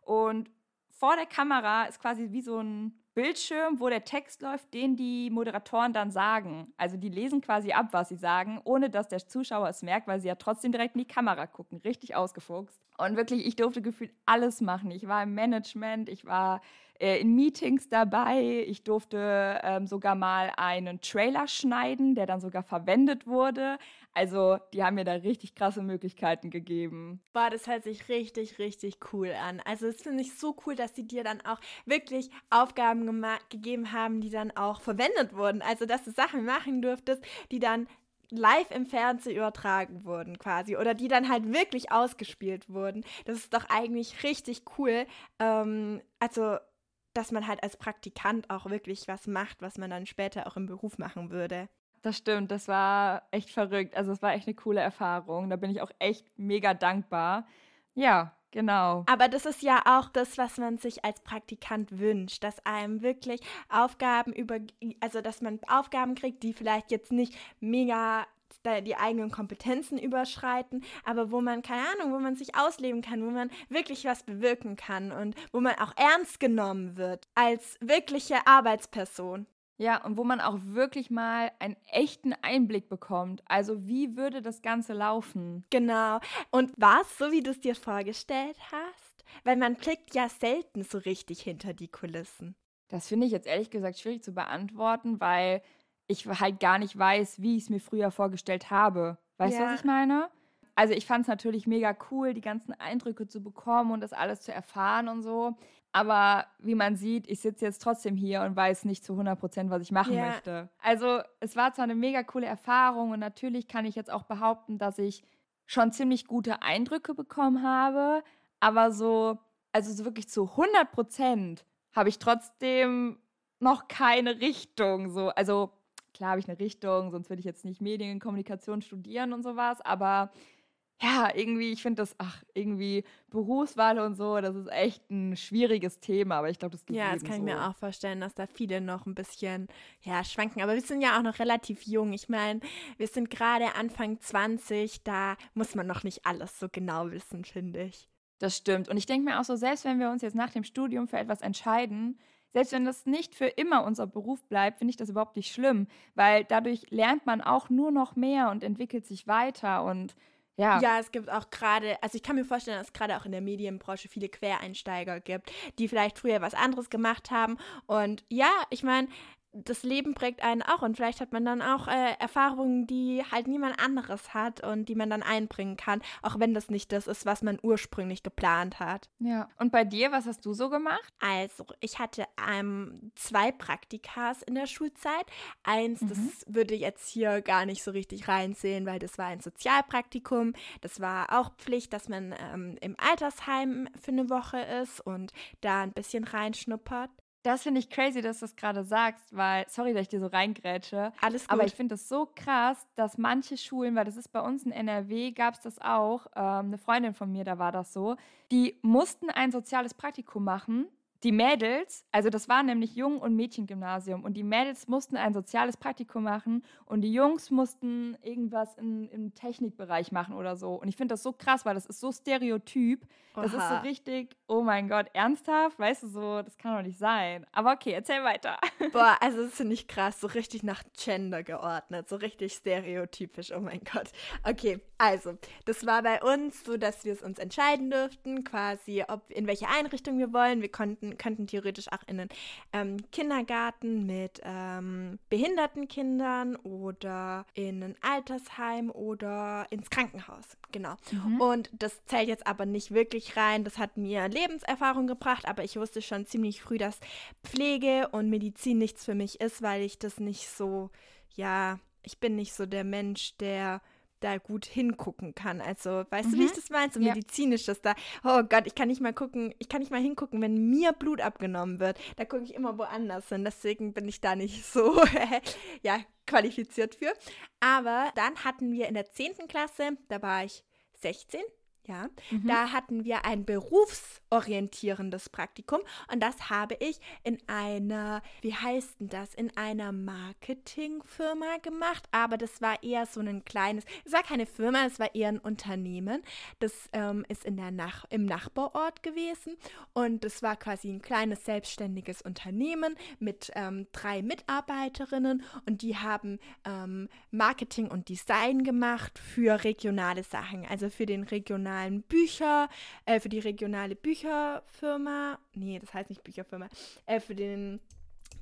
und vor der Kamera ist quasi wie so ein Bildschirm, wo der Text läuft, den die Moderatoren dann sagen. Also die lesen quasi ab, was sie sagen, ohne dass der Zuschauer es merkt, weil sie ja trotzdem direkt in die Kamera gucken. Richtig ausgefuchst. Und wirklich, ich durfte gefühlt alles machen. Ich war im Management, ich war äh, in Meetings dabei. Ich durfte ähm, sogar mal einen Trailer schneiden, der dann sogar verwendet wurde. Also, die haben mir da richtig krasse Möglichkeiten gegeben. Boah, das hört sich richtig, richtig cool an. Also, es finde ich so cool, dass sie dir dann auch wirklich Aufgaben gegeben haben, die dann auch verwendet wurden. Also, dass du Sachen machen durftest, die dann live im Fernsehen übertragen wurden quasi oder die dann halt wirklich ausgespielt wurden. Das ist doch eigentlich richtig cool. Ähm, also, dass man halt als Praktikant auch wirklich was macht, was man dann später auch im Beruf machen würde. Das stimmt, das war echt verrückt. Also es war echt eine coole Erfahrung. Da bin ich auch echt mega dankbar. Ja, Genau. Aber das ist ja auch das, was man sich als Praktikant wünscht, dass einem wirklich Aufgaben über, also dass man Aufgaben kriegt, die vielleicht jetzt nicht mega die eigenen Kompetenzen überschreiten, aber wo man, keine Ahnung, wo man sich ausleben kann, wo man wirklich was bewirken kann und wo man auch ernst genommen wird als wirkliche Arbeitsperson. Ja, und wo man auch wirklich mal einen echten Einblick bekommt. Also wie würde das Ganze laufen? Genau. Und war es so, wie du es dir vorgestellt hast? Weil man blickt ja selten so richtig hinter die Kulissen. Das finde ich jetzt ehrlich gesagt schwierig zu beantworten, weil ich halt gar nicht weiß, wie ich es mir früher vorgestellt habe. Weißt du, ja. was ich meine? Also ich fand es natürlich mega cool, die ganzen Eindrücke zu bekommen und das alles zu erfahren und so. Aber wie man sieht, ich sitze jetzt trotzdem hier und weiß nicht zu 100 Prozent, was ich machen yeah. möchte. Also es war zwar eine mega coole Erfahrung und natürlich kann ich jetzt auch behaupten, dass ich schon ziemlich gute Eindrücke bekommen habe, aber so, also so wirklich zu 100 Prozent habe ich trotzdem noch keine Richtung. So, also klar habe ich eine Richtung, sonst würde ich jetzt nicht Medien und Kommunikation studieren und sowas, aber ja, irgendwie, ich finde das, ach, irgendwie Berufswahl und so, das ist echt ein schwieriges Thema, aber ich glaube, das gibt Ja, das kann so. ich mir auch vorstellen, dass da viele noch ein bisschen, ja, schwanken. Aber wir sind ja auch noch relativ jung. Ich meine, wir sind gerade Anfang 20, da muss man noch nicht alles so genau wissen, finde ich. Das stimmt. Und ich denke mir auch so, selbst wenn wir uns jetzt nach dem Studium für etwas entscheiden, selbst wenn das nicht für immer unser Beruf bleibt, finde ich das überhaupt nicht schlimm, weil dadurch lernt man auch nur noch mehr und entwickelt sich weiter und ja. ja, es gibt auch gerade, also ich kann mir vorstellen, dass es gerade auch in der Medienbranche viele Quereinsteiger gibt, die vielleicht früher was anderes gemacht haben. Und ja, ich meine, das Leben prägt einen auch und vielleicht hat man dann auch äh, Erfahrungen, die halt niemand anderes hat und die man dann einbringen kann, auch wenn das nicht das ist, was man ursprünglich geplant hat. Ja, und bei dir, was hast du so gemacht? Also, ich hatte ähm, zwei Praktikas in der Schulzeit. Eins, mhm. das würde jetzt hier gar nicht so richtig reinsehen, weil das war ein Sozialpraktikum. Das war auch Pflicht, dass man ähm, im Altersheim für eine Woche ist und da ein bisschen reinschnuppert. Das finde ich crazy, dass du das gerade sagst, weil, sorry, dass ich dir so reingrätsche. Alles gut. Aber ich finde das so krass, dass manche Schulen, weil das ist bei uns in NRW, gab es das auch, ähm, eine Freundin von mir, da war das so, die mussten ein soziales Praktikum machen die Mädels, also das war nämlich Jungen- und Mädchengymnasium und die Mädels mussten ein soziales Praktikum machen und die Jungs mussten irgendwas in, im Technikbereich machen oder so. Und ich finde das so krass, weil das ist so stereotyp. Das Oha. ist so richtig, oh mein Gott, ernsthaft? Weißt du so, das kann doch nicht sein. Aber okay, erzähl weiter. Boah, also das finde ich krass, so richtig nach Gender geordnet, so richtig stereotypisch, oh mein Gott. Okay, also, das war bei uns so, dass wir es uns entscheiden durften, quasi, ob in welche Einrichtung wir wollen. Wir konnten könnten theoretisch auch in einen ähm, Kindergarten mit ähm, behinderten Kindern oder in ein Altersheim oder ins Krankenhaus. Genau. Mhm. Und das zählt jetzt aber nicht wirklich rein. Das hat mir Lebenserfahrung gebracht, aber ich wusste schon ziemlich früh, dass Pflege und Medizin nichts für mich ist, weil ich das nicht so, ja, ich bin nicht so der Mensch, der da gut hingucken kann. Also, weißt mhm. du, wie ich mhm. das meine? So ja. medizinisch, dass da, oh Gott, ich kann nicht mal gucken, ich kann nicht mal hingucken, wenn mir Blut abgenommen wird. Da gucke ich immer woanders hin. Deswegen bin ich da nicht so, ja, qualifiziert für. Aber dann hatten wir in der 10. Klasse, da war ich 16, ja, mhm. da hatten wir ein berufsorientierendes Praktikum und das habe ich in einer, wie heißt denn das, in einer Marketingfirma gemacht, aber das war eher so ein kleines, es war keine Firma, es war eher ein Unternehmen. Das ähm, ist in der Nach im Nachbarort gewesen und es war quasi ein kleines selbstständiges Unternehmen mit ähm, drei Mitarbeiterinnen und die haben ähm, Marketing und Design gemacht für regionale Sachen, also für den regionalen regionalen Bücher, äh, für die regionale Bücherfirma, nee, das heißt nicht Bücherfirma, äh, für den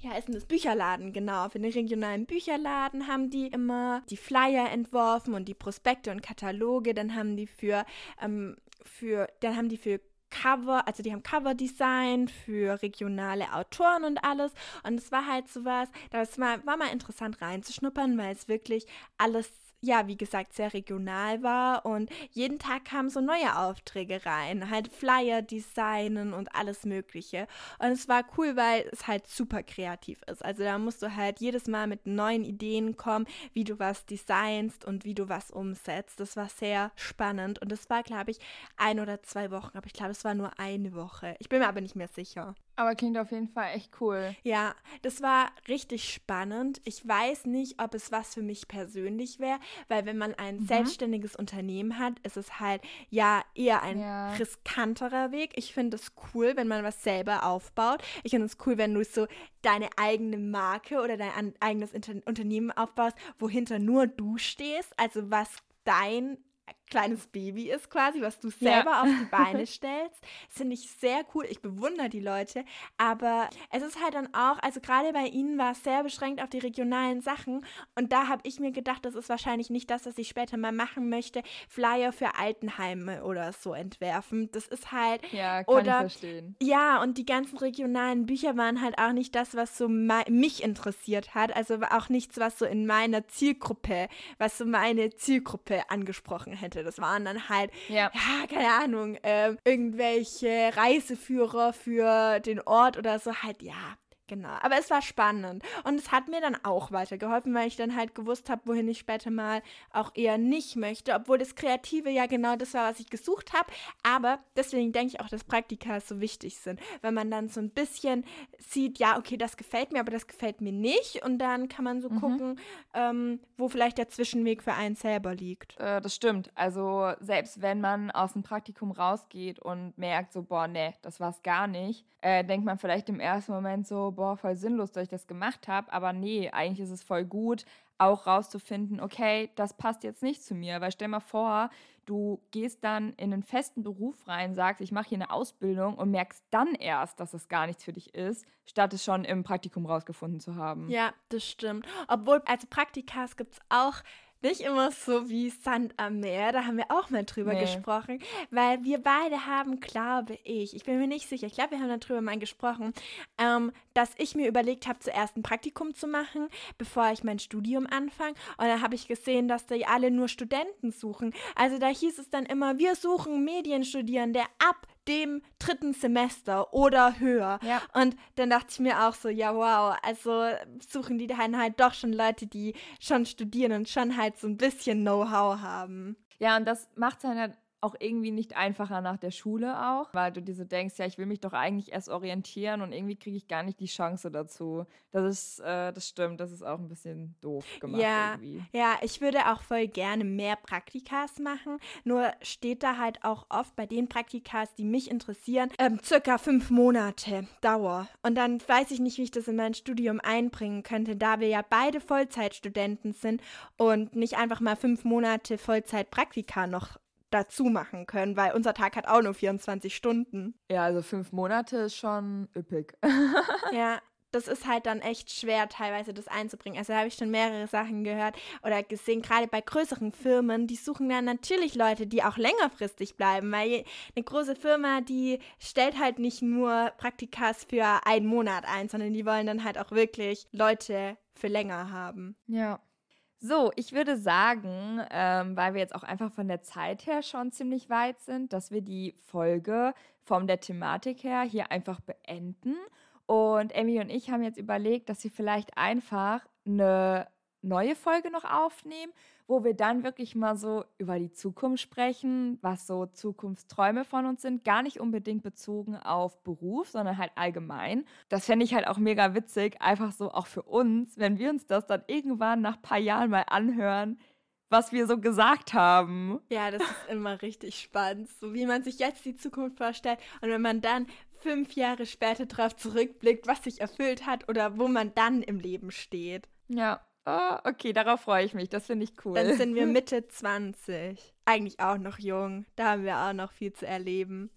ja, ist denn das Bücherladen, genau. Für den regionalen Bücherladen haben die immer die Flyer entworfen und die Prospekte und Kataloge. Dann haben die für, ähm, für, dann haben die für Cover, also die haben Cover-Design für regionale Autoren und alles. Und es war halt sowas, das war, war mal interessant reinzuschnuppern, weil es wirklich alles ja, wie gesagt, sehr regional war und jeden Tag kamen so neue Aufträge rein, halt Flyer designen und alles Mögliche. Und es war cool, weil es halt super kreativ ist. Also da musst du halt jedes Mal mit neuen Ideen kommen, wie du was designst und wie du was umsetzt. Das war sehr spannend und das war, glaube ich, ein oder zwei Wochen, aber ich glaube, es war nur eine Woche. Ich bin mir aber nicht mehr sicher. Aber klingt auf jeden Fall echt cool. Ja, das war richtig spannend. Ich weiß nicht, ob es was für mich persönlich wäre, weil wenn man ein mhm. selbstständiges Unternehmen hat, ist es halt ja eher ein ja. riskanterer Weg. Ich finde es cool, wenn man was selber aufbaut. Ich finde es cool, wenn du so deine eigene Marke oder dein eigenes Inter Unternehmen aufbaust, wohinter nur du stehst, also was dein kleines Baby ist quasi, was du selber ja. auf die Beine stellst. Das finde ich sehr cool. Ich bewundere die Leute. Aber es ist halt dann auch, also gerade bei ihnen war es sehr beschränkt auf die regionalen Sachen. Und da habe ich mir gedacht, das ist wahrscheinlich nicht das, was ich später mal machen möchte. Flyer für Altenheime oder so entwerfen. Das ist halt. Ja, kann oder, ich verstehen. Ja, und die ganzen regionalen Bücher waren halt auch nicht das, was so mich interessiert hat. Also auch nichts, was so in meiner Zielgruppe, was so meine Zielgruppe angesprochen hätte. Das waren dann halt, ja, ja keine Ahnung, äh, irgendwelche Reiseführer für den Ort oder so. Halt, ja, Genau, aber es war spannend und es hat mir dann auch weitergeholfen, weil ich dann halt gewusst habe, wohin ich später mal auch eher nicht möchte, obwohl das Kreative ja genau das war, was ich gesucht habe. Aber deswegen denke ich auch, dass Praktika so wichtig sind, wenn man dann so ein bisschen sieht, ja, okay, das gefällt mir, aber das gefällt mir nicht und dann kann man so mhm. gucken, ähm, wo vielleicht der Zwischenweg für einen selber liegt. Äh, das stimmt. Also selbst wenn man aus dem Praktikum rausgeht und merkt so, boah, nee, das war's gar nicht, äh, denkt man vielleicht im ersten Moment so, boah, boah, voll sinnlos, dass ich das gemacht habe. Aber nee, eigentlich ist es voll gut, auch rauszufinden, okay, das passt jetzt nicht zu mir. Weil stell mal vor, du gehst dann in einen festen Beruf rein, sagst, ich mache hier eine Ausbildung und merkst dann erst, dass es gar nichts für dich ist, statt es schon im Praktikum rausgefunden zu haben. Ja, das stimmt. Obwohl, als Praktikas gibt es auch nicht immer so wie Sand am Meer, da haben wir auch mal drüber nee. gesprochen, weil wir beide haben, glaube ich, ich bin mir nicht sicher, ich glaube, wir haben darüber mal gesprochen, ähm, dass ich mir überlegt habe, zuerst ein Praktikum zu machen, bevor ich mein Studium anfange. Und dann habe ich gesehen, dass die alle nur Studenten suchen. Also da hieß es dann immer, wir suchen Medienstudierende ab dem dritten Semester oder höher. Ja. Und dann dachte ich mir auch so, ja, wow, also suchen die dann halt doch schon Leute, die schon studieren und schon halt so ein bisschen Know-how haben. Ja, und das macht es dann auch irgendwie nicht einfacher nach der Schule auch, weil du dir so denkst, ja, ich will mich doch eigentlich erst orientieren und irgendwie kriege ich gar nicht die Chance dazu. Das ist, äh, das stimmt, das ist auch ein bisschen doof gemacht ja, irgendwie. Ja, ich würde auch voll gerne mehr Praktikas machen, nur steht da halt auch oft bei den Praktikas, die mich interessieren, ähm, circa fünf Monate Dauer. Und dann weiß ich nicht, wie ich das in mein Studium einbringen könnte, da wir ja beide Vollzeitstudenten sind und nicht einfach mal fünf Monate Vollzeitpraktika noch dazu machen können, weil unser Tag hat auch nur 24 Stunden. Ja, also fünf Monate ist schon üppig. ja, das ist halt dann echt schwer, teilweise das einzubringen. Also da habe ich schon mehrere Sachen gehört oder gesehen, gerade bei größeren Firmen, die suchen dann natürlich Leute, die auch längerfristig bleiben, weil eine große Firma, die stellt halt nicht nur Praktikas für einen Monat ein, sondern die wollen dann halt auch wirklich Leute für länger haben. Ja. So, ich würde sagen, ähm, weil wir jetzt auch einfach von der Zeit her schon ziemlich weit sind, dass wir die Folge von der Thematik her hier einfach beenden. Und Emmy und ich haben jetzt überlegt, dass wir vielleicht einfach eine neue Folge noch aufnehmen, wo wir dann wirklich mal so über die Zukunft sprechen, was so Zukunftsträume von uns sind, gar nicht unbedingt bezogen auf Beruf, sondern halt allgemein. Das fände ich halt auch mega witzig, einfach so auch für uns, wenn wir uns das dann irgendwann nach ein paar Jahren mal anhören, was wir so gesagt haben. Ja, das ist immer richtig spannend, so wie man sich jetzt die Zukunft vorstellt und wenn man dann fünf Jahre später darauf zurückblickt, was sich erfüllt hat oder wo man dann im Leben steht. Ja, Oh, okay, darauf freue ich mich. Das finde ich cool. Dann sind wir Mitte 20. Eigentlich auch noch jung. Da haben wir auch noch viel zu erleben.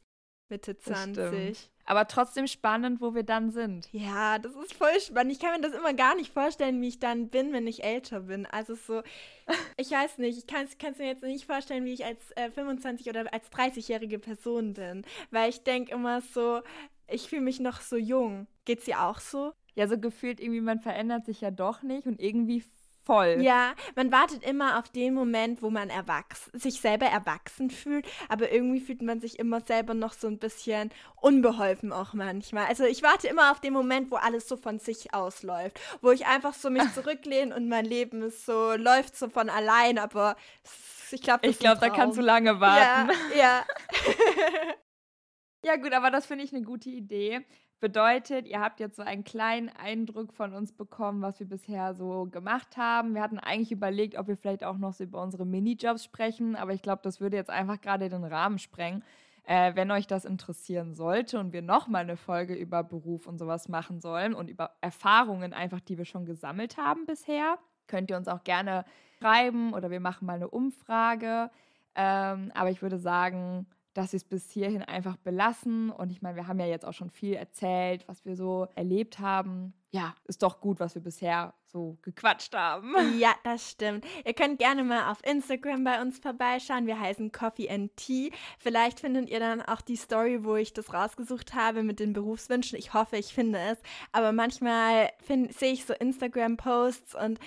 Mitte 20. Aber trotzdem spannend, wo wir dann sind. Ja, das ist voll spannend. Ich kann mir das immer gar nicht vorstellen, wie ich dann bin, wenn ich älter bin. Also so, ich weiß nicht, ich kann es mir jetzt nicht vorstellen, wie ich als äh, 25 oder als 30-jährige Person bin. Weil ich denke immer so, ich fühle mich noch so jung. Geht's dir auch so? Ja, so gefühlt irgendwie, man verändert sich ja doch nicht und irgendwie voll. Ja, man wartet immer auf den Moment, wo man erwachs sich selber erwachsen fühlt, aber irgendwie fühlt man sich immer selber noch so ein bisschen unbeholfen auch manchmal. Also ich warte immer auf den Moment, wo alles so von sich ausläuft, wo ich einfach so mich zurücklehne und mein Leben ist so läuft so von allein, aber ich glaube, ich glaube, da kannst du lange warten. Ja, ja. ja gut, aber das finde ich eine gute Idee. Bedeutet, ihr habt jetzt so einen kleinen Eindruck von uns bekommen, was wir bisher so gemacht haben. Wir hatten eigentlich überlegt, ob wir vielleicht auch noch so über unsere Minijobs sprechen, aber ich glaube, das würde jetzt einfach gerade den Rahmen sprengen. Äh, wenn euch das interessieren sollte und wir nochmal eine Folge über Beruf und sowas machen sollen und über Erfahrungen einfach, die wir schon gesammelt haben bisher, könnt ihr uns auch gerne schreiben oder wir machen mal eine Umfrage. Ähm, aber ich würde sagen, dass sie es bis hierhin einfach belassen. Und ich meine, wir haben ja jetzt auch schon viel erzählt, was wir so erlebt haben. Ja, ist doch gut, was wir bisher so gequatscht haben. Ja, das stimmt. Ihr könnt gerne mal auf Instagram bei uns vorbeischauen. Wir heißen Coffee and Tea. Vielleicht findet ihr dann auch die Story, wo ich das rausgesucht habe mit den Berufswünschen. Ich hoffe, ich finde es. Aber manchmal sehe ich so Instagram-Posts und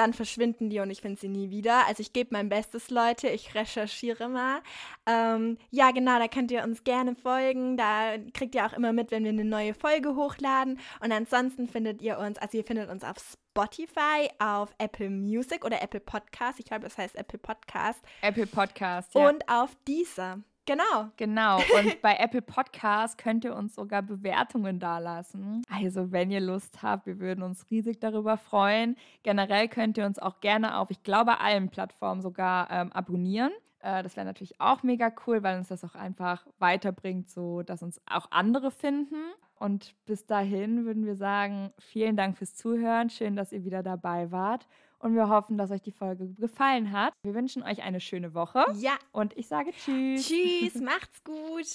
dann verschwinden die und ich finde sie nie wieder. Also ich gebe mein Bestes, Leute. Ich recherchiere mal. Ähm, ja, genau, da könnt ihr uns gerne folgen. Da kriegt ihr auch immer mit, wenn wir eine neue Folge hochladen. Und ansonsten findet ihr uns, also ihr findet uns auf Spotify, auf Apple Music oder Apple Podcast. Ich glaube, das heißt Apple Podcast. Apple Podcast, ja. Und auf dieser. Genau. Genau. Und bei Apple Podcast könnt ihr uns sogar Bewertungen dalassen. Also, wenn ihr Lust habt, wir würden uns riesig darüber freuen. Generell könnt ihr uns auch gerne auf, ich glaube, allen Plattformen sogar ähm, abonnieren. Äh, das wäre natürlich auch mega cool, weil uns das auch einfach weiterbringt, so dass uns auch andere finden. Und bis dahin würden wir sagen, vielen Dank fürs Zuhören. Schön, dass ihr wieder dabei wart und wir hoffen, dass euch die Folge gefallen hat. Wir wünschen euch eine schöne Woche. Ja. Und ich sage Tschüss. Tschüss, macht's gut.